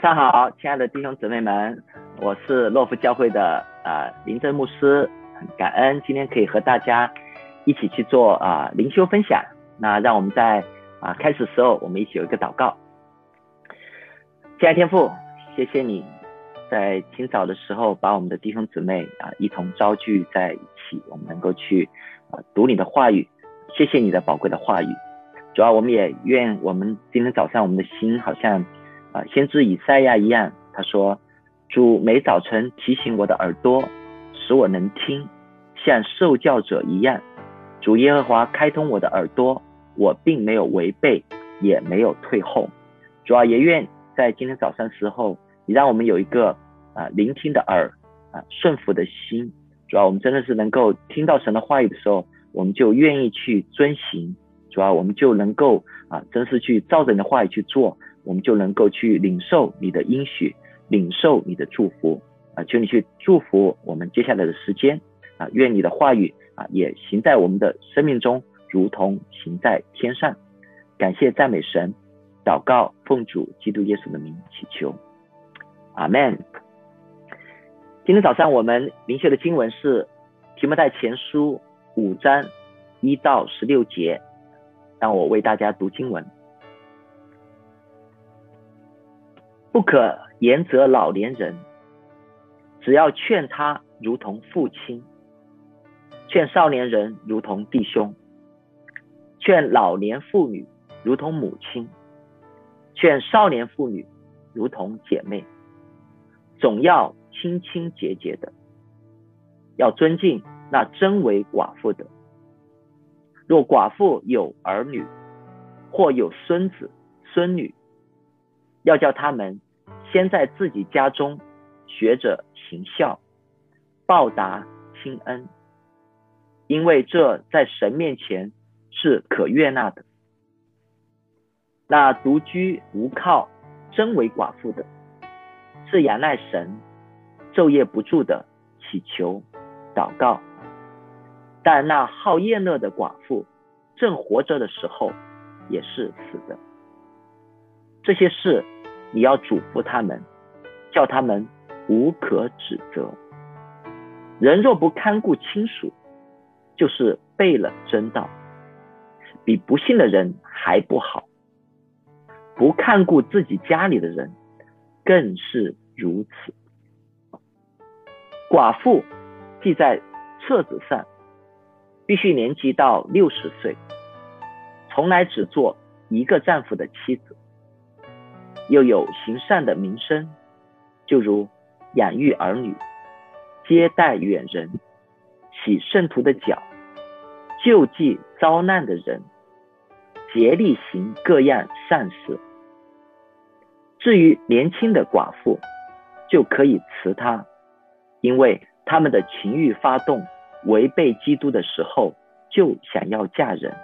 上好，亲爱的弟兄姊妹们，我是洛夫教会的啊、呃、林正牧师，很感恩今天可以和大家一起去做啊灵、修分享。那让我们在啊、开始时候，我们一起有一个祷告。亲爱天父，谢谢你在清早的时候把我们的弟兄姊妹啊、一同召聚在一起，我们能够去啊、读你的话语。谢谢你的宝贵的话语。主要我们也愿我们今天早上我们的心好像。啊，先知以赛亚一样，他说：“主每早晨提醒我的耳朵，使我能听，像受教者一样。主耶和华开通我的耳朵，我并没有违背，也没有退后。主啊，也愿在今天早上时候，你让我们有一个啊聆听的耳，啊顺服的心。主啊，我们真的是能够听到神的话语的时候，我们就愿意去遵行。主啊，我们就能够啊，真是去照着你的话语去做。”我们就能够去领受你的应许，领受你的祝福啊！求你去祝福我们接下来的时间啊！愿你的话语啊也行在我们的生命中，如同行在天上。感谢赞美神，祷告奉主基督耶稣的名祈求，阿门。今天早上我们灵修的经文是提摩太前书五章一到十六节，让我为大家读经文。不可严责老年人，只要劝他如同父亲；劝少年人如同弟兄；劝老年妇女如同母亲；劝少年妇女如同姐妹。总要清清洁洁的，要尊敬那真为寡妇的。若寡妇有儿女，或有孙子孙女，要叫他们先在自己家中学着行孝，报答亲恩，因为这在神面前是可悦纳的。那独居无靠、真为寡妇的，是仰赖神，昼夜不住的祈求祷告；但那好宴乐的寡妇，正活着的时候，也是死的。这些事你要嘱咐他们，叫他们无可指责。人若不看顾亲属，就是背了真道，比不信的人还不好。不看顾自己家里的人，更是如此。寡妇记在册子上，必须年纪到六十岁，从来只做一个丈夫的妻子。又有行善的名声，就如养育儿女、接待远人、洗圣徒的脚、救济遭难的人、竭力行各样善事。至于年轻的寡妇，就可以辞她，因为他们的情欲发动，违背基督的时候，就想要嫁人。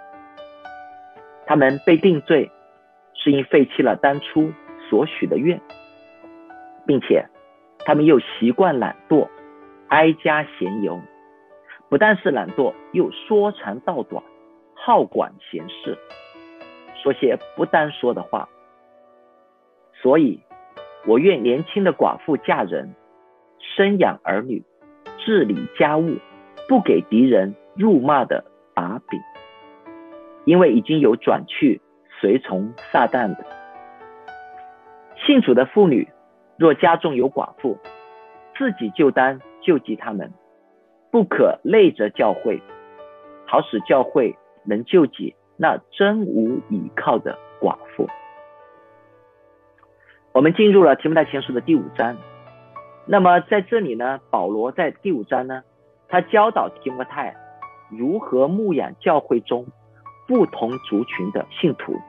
他们被定罪，是因废弃了当初。所许的愿，并且他们又习惯懒惰，哀家闲游，不但是懒惰，又说长道短，好管闲事，说些不当说的话。所以，我愿年轻的寡妇嫁人，生养儿女，治理家务，不给敌人辱骂的把柄，因为已经有转去随从撒旦的。信主的妇女，若家中有寡妇，自己就当救济他们，不可累着教会，好使教会能救济那真无倚靠的寡妇。我们进入了提摩太前书的第五章，那么在这里呢，保罗在第五章呢，他教导提摩太如何牧养教会中不同族群的信徒。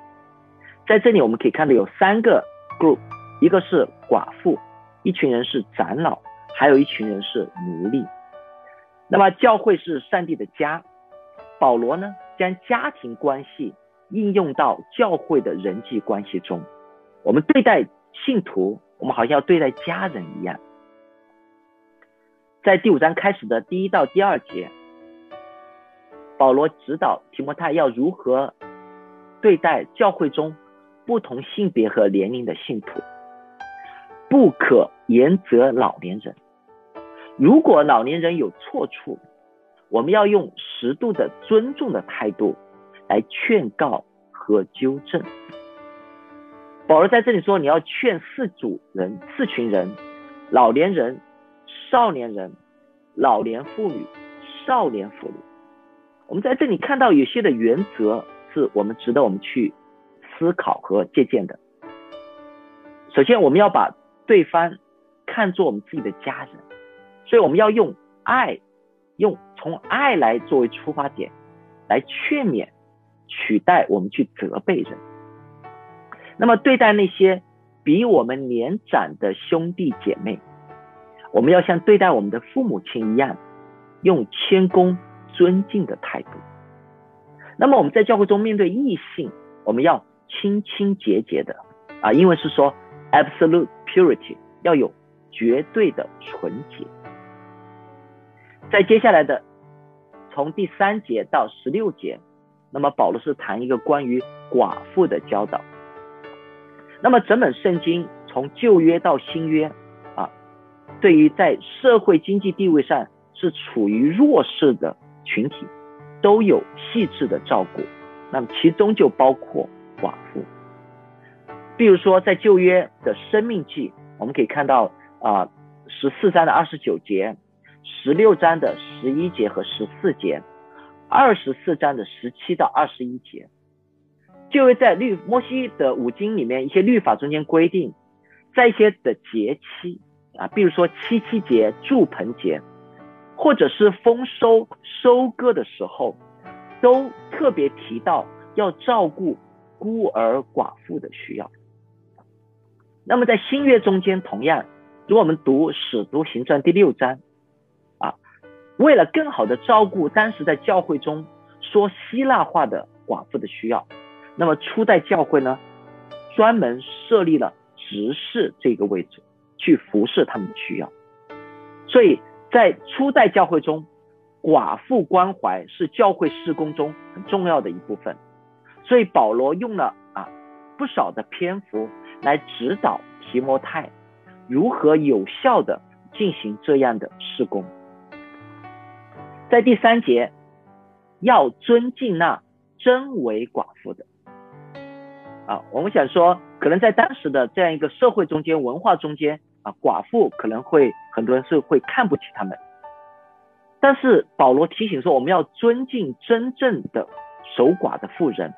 在这里我们可以看到有三个。够一个是寡妇，一群人是长老，还有一群人是奴隶。那么教会是上帝的家，保罗呢，将家庭关系应用到教会的人际关系中。我们对待信徒，我们好像要对待家人一样。在第五章开始的第一到第二节，保罗指导提摩太要如何对待教会中。不同性别和年龄的信徒，不可严责老年人。如果老年人有错处，我们要用适度的尊重的态度来劝告和纠正。保罗在这里说，你要劝四组人、四群人：老年人、少年人、老年妇女、少年妇女。我们在这里看到有些的原则是我们值得我们去思考和借鉴的。首先，我们要把对方看作我们自己的家人，所以我们要用爱，用从爱来作为出发点，来劝勉，取代我们去责备人。那么，对待那些比我们年长的兄弟姐妹，我们要像对待我们的父母亲一样，用谦恭。尊敬的态度。那么我们在教会中面对异性，我们要清清洁洁的啊，因为是说 absolute purity，要有绝对的纯洁。在接下来的从第三节到十六节，那么保罗是谈一个关于寡妇的教导。那么整本圣经从旧约到新约啊，对于在社会经济地位上是处于弱势的。群体都有细致的照顾，那么其中就包括寡妇。比如说，在旧约的生命记，我们可以看到啊，十四章的二十九节，十六章的十一节和十四节，二十四章的十七到二十一节，就会在律摩西的五经里面一些律法中间规定，在一些的节期啊，比如说七七节、住棚节。或者是丰收收割的时候，都特别提到要照顾孤儿寡妇的需要。那么在新约中间，同样，如果我们读使徒行传第六章，啊，为了更好的照顾当时在教会中说希腊话的寡妇的需要，那么初代教会呢，专门设立了执事这个位置，去服侍他们的需要，所以。在初代教会中，寡妇关怀是教会事工中很重要的一部分，所以保罗用了啊不少的篇幅来指导提摩太如何有效的进行这样的事工。在第三节，要尊敬那真为寡妇的啊，我们想说，可能在当时的这样一个社会中间、文化中间。啊，寡妇可能会很多人是会看不起他们，但是保罗提醒说，我们要尊敬真正的守寡的妇人。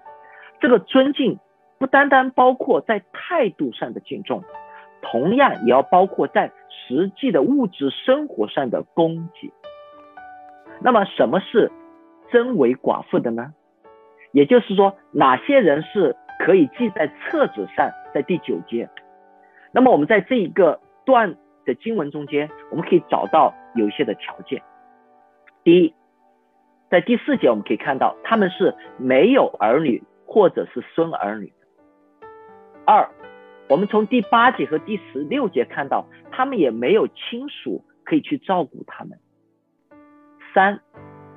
这个尊敬不单单包括在态度上的敬重，同样也要包括在实际的物质生活上的供给。那么，什么是真为寡妇的呢？也就是说，哪些人是可以记在册子上？在第九节。那么，我们在这一个。段的经文中间，我们可以找到有一些的条件。第一，在第四节我们可以看到他们是没有儿女或者是孙儿女的。二，我们从第八节和第十六节看到他们也没有亲属可以去照顾他们。三，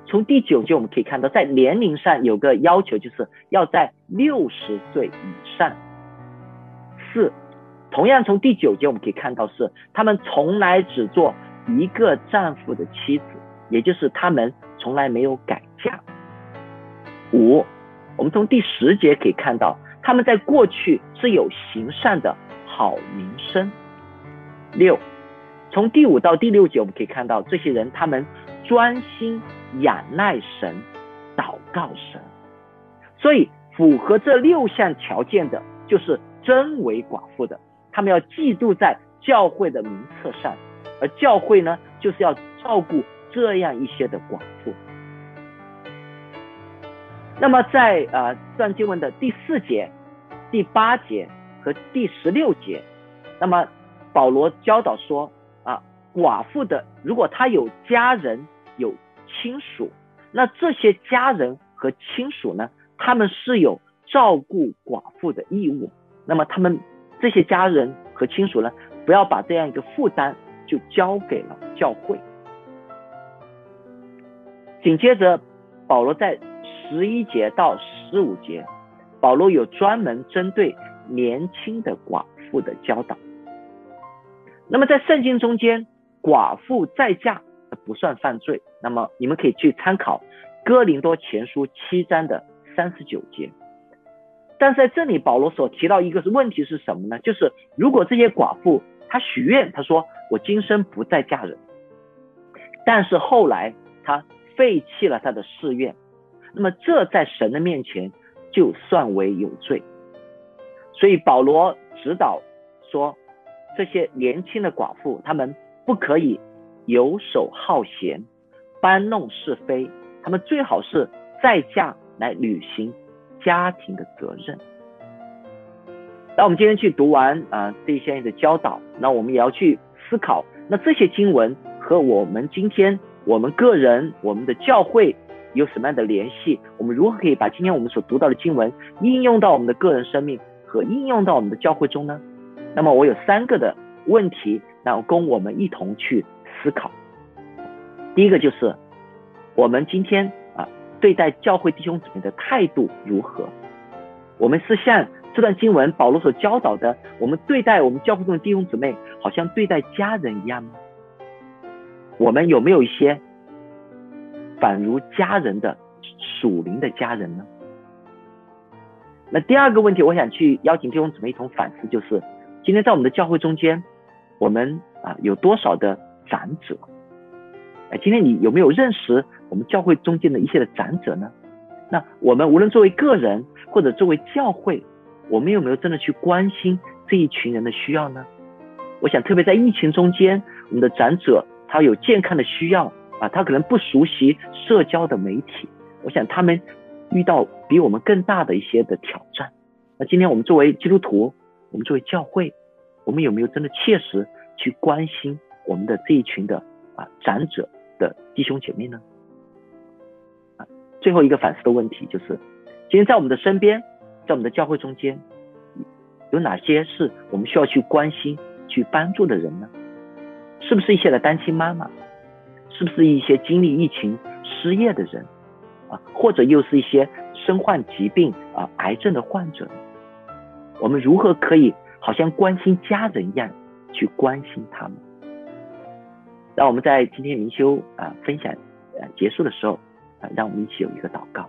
从第九节我们可以看到在年龄上有个要求，就是要在六十岁以上。四。同样，从第九节我们可以看到是，他们从来只做一个丈夫的妻子，也就是他们从来没有改嫁。五，我们从第十节可以看到，他们在过去是有行善的好名声。六，从第五到第六节我们可以看到，这些人他们专心仰赖神，祷告神。所以，符合这六项条件的，就是真为寡妇的。他们要记录在教会的名册上，而教会呢，就是要照顾这样一些的寡妇。那么在呃这段经文的第四节、第八节和第十六节，那么保罗教导说啊，寡妇的如果她有家人有亲属，那这些家人和亲属呢，他们是有照顾寡妇的义务。那么他们。这些家人和亲属呢，不要把这样一个负担就交给了教会。紧接着，保罗在十一节到十五节，保罗有专门针对年轻的寡妇的教导。那么在圣经中间，寡妇再嫁不算犯罪。那么你们可以去参考哥林多前书七章的三十九节。但是在这里，保罗所提到一个是问题是什么呢？就是如果这些寡妇她许愿，她说我今生不再嫁人，但是后来她废弃了她的誓愿，那么这在神的面前就算为有罪。所以保罗指导说，这些年轻的寡妇，她们不可以游手好闲、搬弄是非，她们最好是再嫁来履行家庭的责任。那我们今天去读完啊、这一些的教导，那我们也要去思考，那这些经文和我们今天我们个人、我们的教会有什么样的联系？我们如何可以把今天我们所读到的经文应用到我们的个人生命？和应用到我们的教会中呢？那么我有三个的问题，然后供我们一同去思考。第一个就是我们今天啊对待教会弟兄姊妹的态度如何？我们是像这段经文保罗所教导的，我们对待我们教会中的弟兄姊妹，好像对待家人一样吗？我们有没有一些反如家人的属灵的家人呢？那第二个问题，我想去邀请弟兄姊妹一同反思，就是今天在我们的教会中间，我们啊有多少的长者？哎，今天你有没有认识我们教会中间的一些的长者呢？那我们无论作为个人或者作为教会，我们有没有真的去关心这一群人的需要呢？我想特别在疫情中间，我们的长者他有健康的需要啊，他可能不熟悉社交的媒体，我想他们。遇到比我们更大的一些的挑战，那今天我们作为基督徒，我们作为教会，我们有没有真的切实去关心我们的这一群的啊长者的弟兄姐妹呢？啊，最后一个反思的问题就是，今天在我们的身边，在我们的教会中间，有哪些是我们需要去关心、去帮助的人呢？是不是一些的单亲妈妈？是不是一些经历疫情失业的人啊？或者又是一些身患疾病啊、癌症的患者，我们如何可以好像关心家人一样去关心他们？让我们在今天灵修啊分享啊结束的时候啊，让我们一起有一个祷告。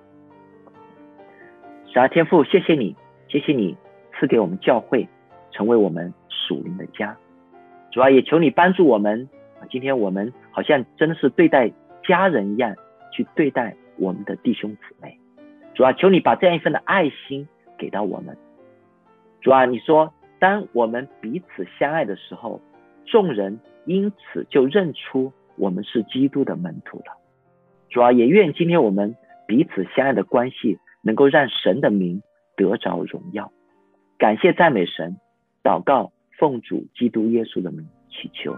神啊，天父，谢谢你，谢谢你赐给我们教会成为我们属灵的家。主要也求你帮助我们，今天我们好像真的是对待家人一样去对待。我们的弟兄姊妹，主啊，求你把这样一份的爱心给到我们。主啊，你说，当我们彼此相爱的时候，众人因此就认出我们是基督的门徒了。主啊，也愿今天我们彼此相爱的关系，能够让神的名得着荣耀。感谢赞美神，祷告奉主基督耶稣的名祈求，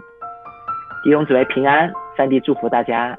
弟兄姊妹平安，三弟祝福大家。